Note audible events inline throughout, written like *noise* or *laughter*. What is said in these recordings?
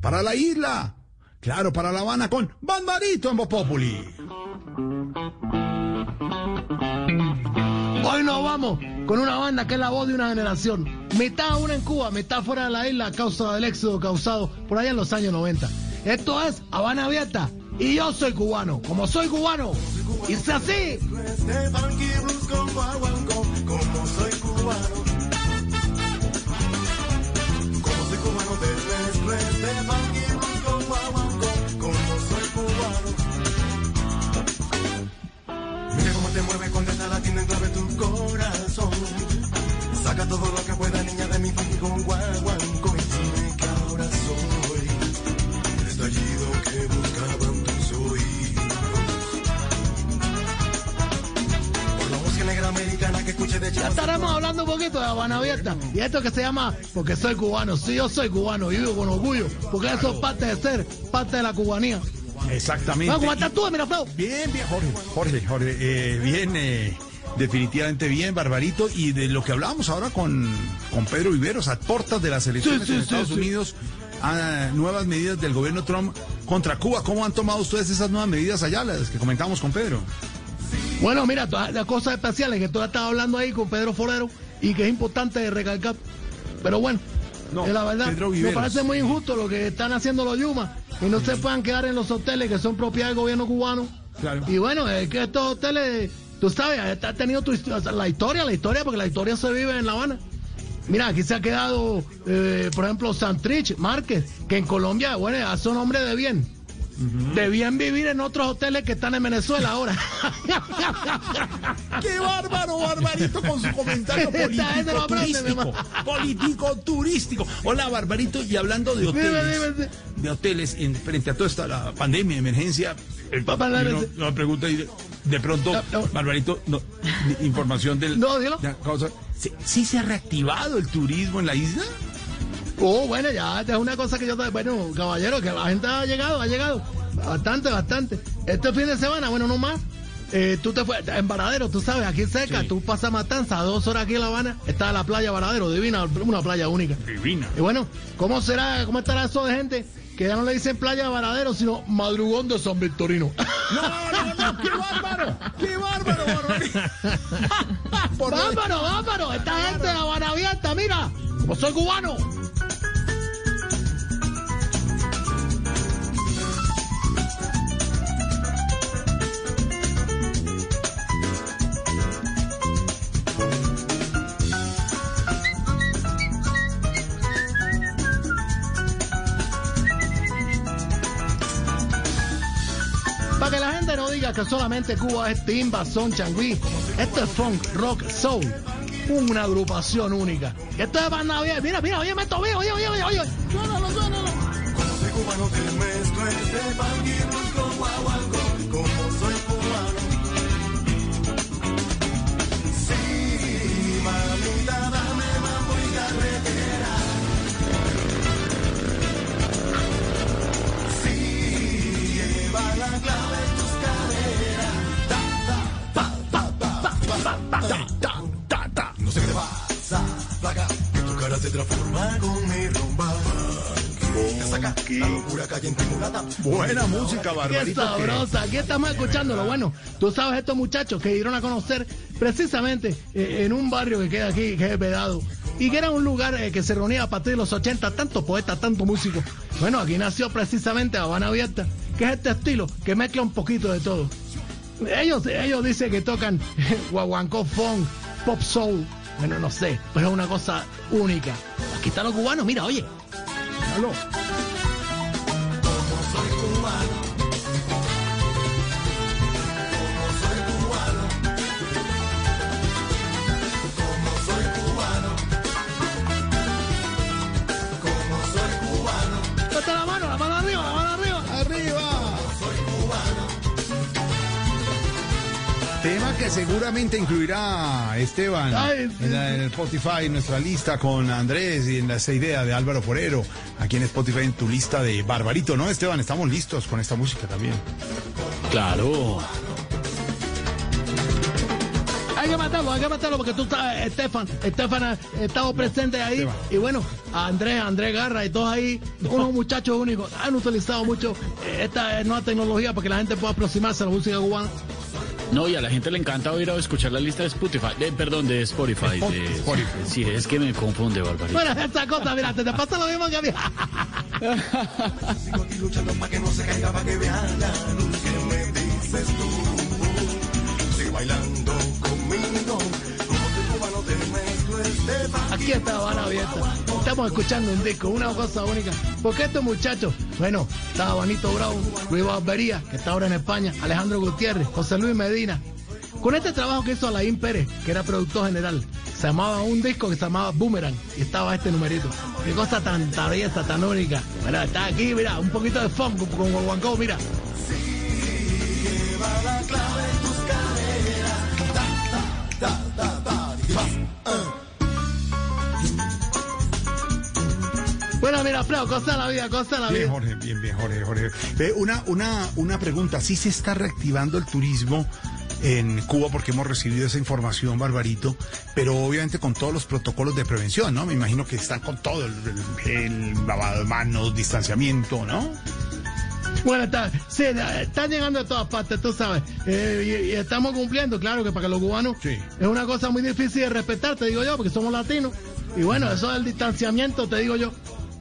para la isla. Claro, para La Habana con Barbarito en Populi. Hoy nos vamos con una banda que es la voz de una generación. Mitad una en Cuba, mitad fuera de la isla a causa del éxodo causado por allá en los años 90. Esto es Habana Abierta y yo soy cubano. Como soy cubano, hice así. Ya estaremos hablando un poquito de Habana Abierta. Y esto que se llama Porque soy cubano. Sí, yo soy cubano y vivo con orgullo. Porque eso es parte de ser, parte de la cubanía. Exactamente. ¿Cómo estás tú, Miraflor? Bien, bien, Jorge, Jorge, Jorge, eh, bien, eh, definitivamente bien, Barbarito, y de lo que hablábamos ahora con, con Pedro Viveros, a portas de las elecciones Sí, sí, en Estados sí. Unidos, a nuevas medidas del gobierno Trump contra Cuba. ¿Cómo han tomado ustedes esas nuevas medidas allá, las que comentamos con Pedro? Bueno, mira, todas las cosas especiales que tú estabas hablando ahí con Pedro Forero y que es importante recalcar. Pero bueno, No, es la verdad, me parece muy injusto lo que están haciendo los Yumas y no se puedan quedar en los hoteles que son propiedad del gobierno cubano. Claro. Y bueno, es que estos hoteles, tú sabes, ha tenido tu la historia, la historia, porque la historia se vive en La Habana. Mira, aquí se ha quedado, eh, por ejemplo, Santrich Márquez, que en Colombia, bueno, son hombres de bien. Debían vivir en otros hoteles que están en Venezuela ahora. *laughs* ¡Qué bárbaro, Barbarito, con su comentario político, turístico! Político, turístico. Hola, Barbarito, y hablando de hoteles, dime, dime. de hoteles, en, frente a toda esta la pandemia, emergencia, el Papá, la- no, no pregunta y de, de pronto, No, no. Barbarito, información del... No, dilo. ya, causa- ¿Sí, sí se ha reactivado el turismo en la isla? Oh, bueno, ya, esta es una cosa que yo... Bueno, caballero, que la gente ha llegado, ha llegado. Bastante, bastante. Este fin de semana, bueno, no más. eh, tú te fuiste en Varadero, tú sabes, aquí cerca, Sí. tú pasas Matanza, a dos horas aquí en La Habana, está la playa Varadero, divina, una playa única. Divina. Y bueno, ¿cómo será, cómo estará eso de gente que ya no le dicen playa Varadero, sino madrugón de San Victorino? No, no, no, qué bárbaro, qué bárbaro, de- *laughs* ¡Vámonos, vámonos! Esta gente de La Habana abierta, mira, como soy cubano. Que solamente Cuba es timba, son, changüí. Esto es funk, rock, soul. Una agrupación única. Esto es. Mira, mira, oye, esto, oye, oye, oye, oye, oye. Suénalo, suénalo. Como soy cubano te mezclo funky con mi rumba. Saca la locura. Buena música, Qué Barbarito. que- sabrosa. Aquí estamos escuchándolo. Bueno, tú sabes estos muchachos que dieron a conocer precisamente eh, en un barrio que queda aquí, que es Vedado. Y que era un lugar eh, que se reunía a partir de los 80, tanto poetas, tanto músicos. Bueno, aquí nació precisamente Habana Abierta, que es este estilo que mezcla un poquito de todo. Ellos, ellos dicen que tocan *laughs* guaguancó funk, pop soul. Bueno, no sé, pero es una cosa única. Aquí están los cubanos, mira, oye. Tema que seguramente incluirá Esteban en, la- en el Spotify, en nuestra lista con Andrés y en la esa idea de Álvaro Forero, aquí en Spotify en tu lista de Barbarito, ¿no, Esteban? Estamos listos con esta música también. Claro. Hay que matarlo, hay que matarlo porque tú sabes, Estefan, Estefan ha estado presente ahí. Y bueno, Andrés, Andrés Garra y todos ahí, unos muchachos únicos, han utilizado mucho eh, esta nueva tecnología para que la gente pueda aproximarse a la música cubana. No, y a la gente le encanta oír o escuchar la lista de Spotify. de- perdón, de Spotify. Spot- de- Spotify. Sí, es que me confunde, Barbarito. Bueno, esa cosa, mira, te, te pasa lo mismo que a mí. *laughs* *laughs* Sigo aquí luchando para que no se caiga, para que vean la luz que me dices tú. Estamos escuchando un disco, una cosa única. Porque estos muchachos, bueno, está Juanito Brown, Luis Barbería, que está ahora en España, Alejandro Gutiérrez, José Luis Medina. Con este trabajo que hizo Alain Pérez, que era productor general, se llamaba un disco que se llamaba Boomerang y estaba este numerito. Qué cosa tan belleza, tan única. Mira, está aquí, mira, un poquito de funk con con Guancó, mira. Bueno, mira, Freo, cosa la vida, cosa la Bien, vida. Jorge, bien, bien, Jorge, Jorge. Una, una, una pregunta, ¿sí se está reactivando el turismo en Cuba? Porque hemos recibido esa información, Barbarito, pero obviamente con todos los protocolos de prevención, ¿no? Me imagino que están con todo, el, el- el lavado de manos, distanciamiento, ¿no? Bueno, está, sí, están llegando de todas partes, tú sabes. Eh, y, y estamos cumpliendo, claro que para que los cubanos Sí. es una cosa muy difícil de respetar, te digo yo, porque somos latinos. Y bueno, eso del distanciamiento, te digo yo.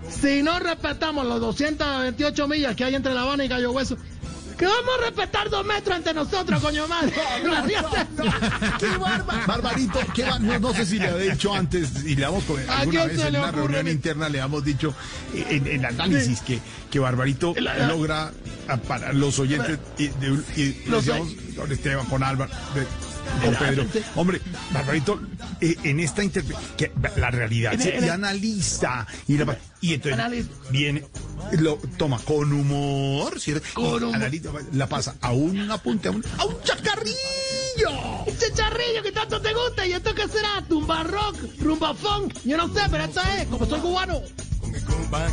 Si no respetamos los 228 millas que hay entre La Habana y Cayo Hueso, que vamos a respetar dos metros entre nosotros, coño madre. *laughs* ¡Qué barba- Barbarito! ¿qué va- no, no sé si le había dicho antes, y le hemos ¿A alguna vez en una reunión interna le hemos dicho eh, en el análisis que, que Barbarito La- la- logra para los oyentes y, de- y Los decíamos con Esteban, con Álvaro, de- Pedro. Hombre, Barbarito, eh, en esta que la realidad se en- y analiza y, la- y entonces Analiza. viene lo toma con humor, ¿cierto? Con humor. analiza, la pasa a un apunte, a un, a un chacarrillo. Ese charrillo que tanto te gusta, ¿y esto qué será? Tumba rock, rumba funk, yo no sé, pero esto es, como soy cubano. Con mi compa,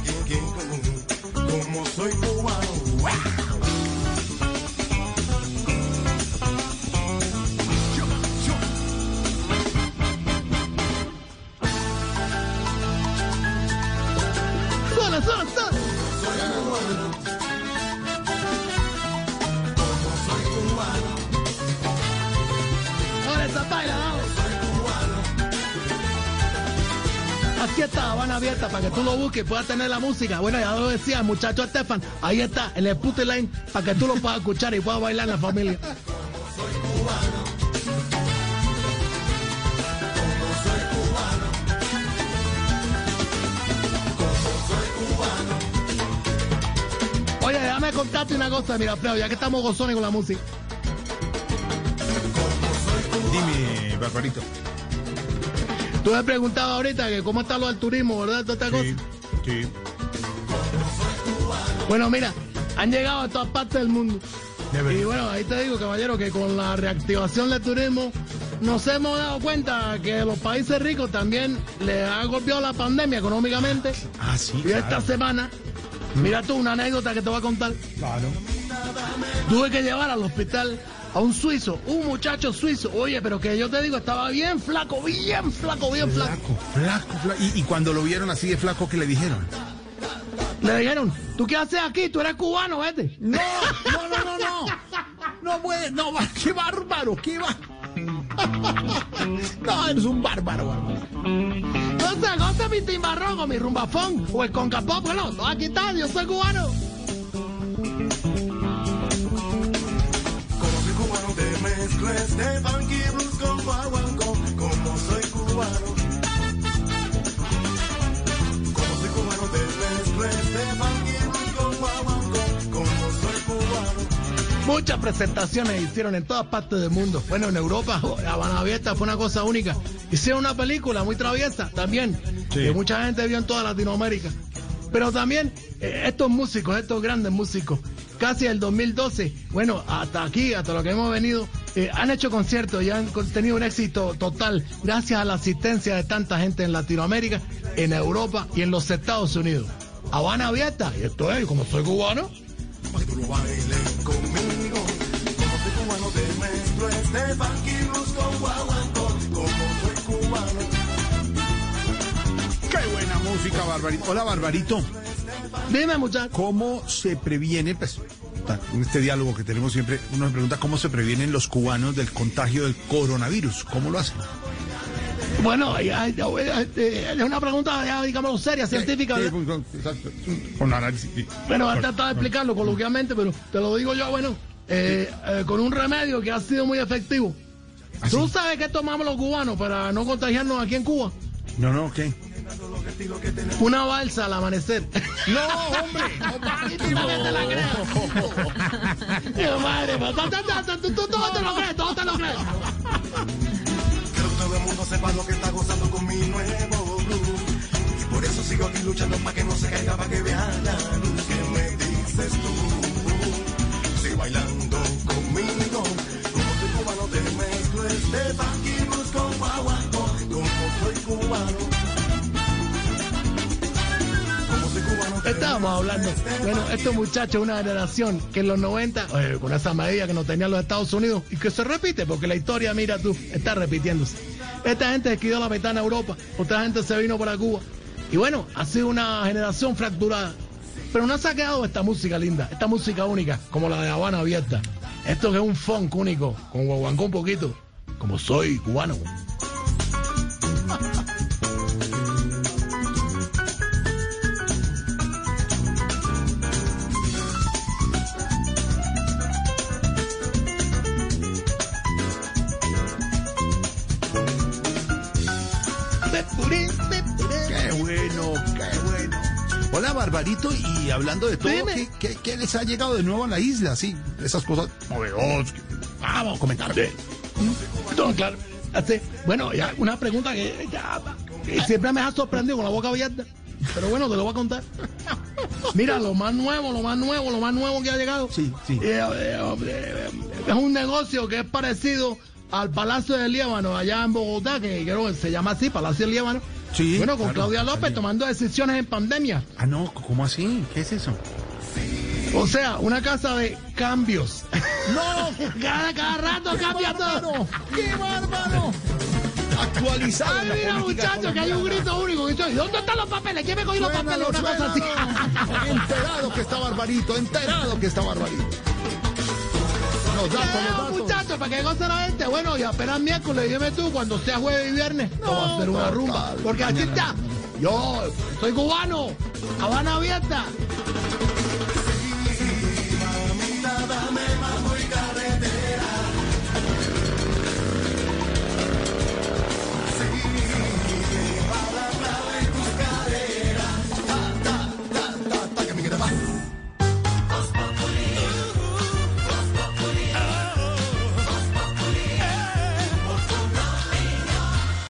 quien, con- como soy cubano. Sola, sola. Ahora esa baila. Aquí está Habana Abierta para que tú lo busques y puedas tener la música. Bueno, ya lo decía muchacho Estefan. Ahí está, en el put line para que tú lo puedas escuchar y puedas bailar en la familia. Déjame contarte una cosa, mira, Freo, ya que estamos gozones con la música. Dime, Barbarito. Tú me preguntabas ahorita que cómo está lo del turismo, ¿verdad? Toda esta cosa. Sí, sí. Bueno, mira, han llegado a todas partes del mundo. De. Y bueno, ahí te digo, caballero, que con la reactivación del turismo nos hemos dado cuenta que los países ricos también les ha golpeado la pandemia económicamente. Ah, sí, Y esta semana, mira tú una anécdota que te voy a contar. Claro. Tuve que llevar al hospital a un suizo, un muchacho suizo. Oye, pero que yo te digo, estaba bien flaco, bien flaco, bien flaco. Flaco, flaco, flaco. Y, y cuando lo vieron así de flaco, ¿qué le dijeron? Le dijeron, ¿tú qué haces aquí? Tú eres cubano, vete. No, no, no, no, no. No puede, no, qué bárbaro, qué va. *laughs* No, eres un bárbaro, bárbaro. Entonces, goza mi timbarrón o mi rumbafón o el concapop, bueno, no, aquí está, yo soy cubano. Muchas presentaciones hicieron en todas partes del mundo. Bueno, en Europa, La Habana Abierta fue una cosa única. Hicieron una película muy traviesa también, Sí. que mucha gente vio en toda Latinoamérica. Pero también eh, estos músicos, estos grandes músicos, casi el 2012, bueno, hasta aquí, hasta lo que hemos venido, eh, han hecho conciertos y han tenido un éxito total gracias a la asistencia de tanta gente en Latinoamérica, en Europa y en los Estados Unidos. Habana Abierta, y esto es, como soy cubano, Pa' que tú lo bailes conmigo. Con guaguancó, como cubano. Qué buena música, Barbarito. Hola, Barbarito. Dime, muchacho. ¿Cómo se previene, pues, en este diálogo que tenemos siempre, uno se pregunta cómo se previenen los cubanos del contagio del coronavirus? ¿Cómo lo hacen? Bueno, eh, es una pregunta, ya, digamos, seria, científica. Sí, ¿verdad? con- con- exacto. Con análisis. Bueno, a tratar de explicarlo coloquialmente, pero te lo digo yo, bueno, eh, eh, con un remedio que ha sido muy efectivo. ¿Ah, ¿Tú sabes qué tomamos los cubanos para no contagiarnos aquí en Cuba? No, no, ¿qué? Una balsa al amanecer. *laughs* No, hombre. Dios, madre, tú- tú- todo te lo crees, todo te lo crees. Quiero que todo el mundo sepa lo que está gozando con mi nuevo blues. Y por eso sigo aquí luchando para que no se caiga, para que vean la luz. ¿Qué me dices tú? Sigue bailando conmigo. Como soy cubano te mezclo este funky blues con guaguancó. Como soy cubano. Como soy cubano te Estábamos hablando, bueno, estos muchachos, una generación que en los 90, eh, con esa medida que no tenían los Estados Unidos, y que se repite, porque la historia, mira tú, está repitiéndose. Esta gente se quedó la mitad en Europa, otra gente se vino para Cuba. Y bueno, ha sido una generación fracturada. Pero no se ha quedado esta música linda, esta música única, como la de Habana Abierta. Esto que es un funk único, con guaguancó un poquito, como soy cubano. Barbarito, y hablando de todo. ¿qué, qué, qué les ha llegado de nuevo a la isla? Sí, esas cosas novedosas. que- Vamos a comentar. No, claro. Así, bueno, ya una pregunta que ya, que siempre me ha sorprendido con la boca abierta. Pero bueno, te lo voy a contar. *laughs* Mira, lo más nuevo, lo más nuevo, lo más nuevo que ha llegado. Sí, sí. Eh, eh, eh, es un negocio que es parecido al Palacio del Líbano, allá en Bogotá, que creo que se llama así, Palacio del Líbano. Sí, Bueno, con claro, Claudia López también. tomando decisiones en pandemia. Ah, no, ¿cómo así? ¿Qué es eso? O sea, una casa de cambios. *laughs* ¡No! Cada, cada rato cambia todo. ¡Qué bárbaro! Actualizado. Ay, mira, muchachos, que hay un grito único. ¿Dónde están los papeles? ¿Quién me cogió los papeles? Una cosa así. *laughs* Enterado que está Barbarito, enterado que está Barbarito. Los datos, los datos. muchachos, para que goce la gente. Bueno, y apenas miércoles, dime tú, cuando sea jueves y viernes, no, va a hacer una rumba. Porque aquí está. Yo soy cubano, Habana abierta.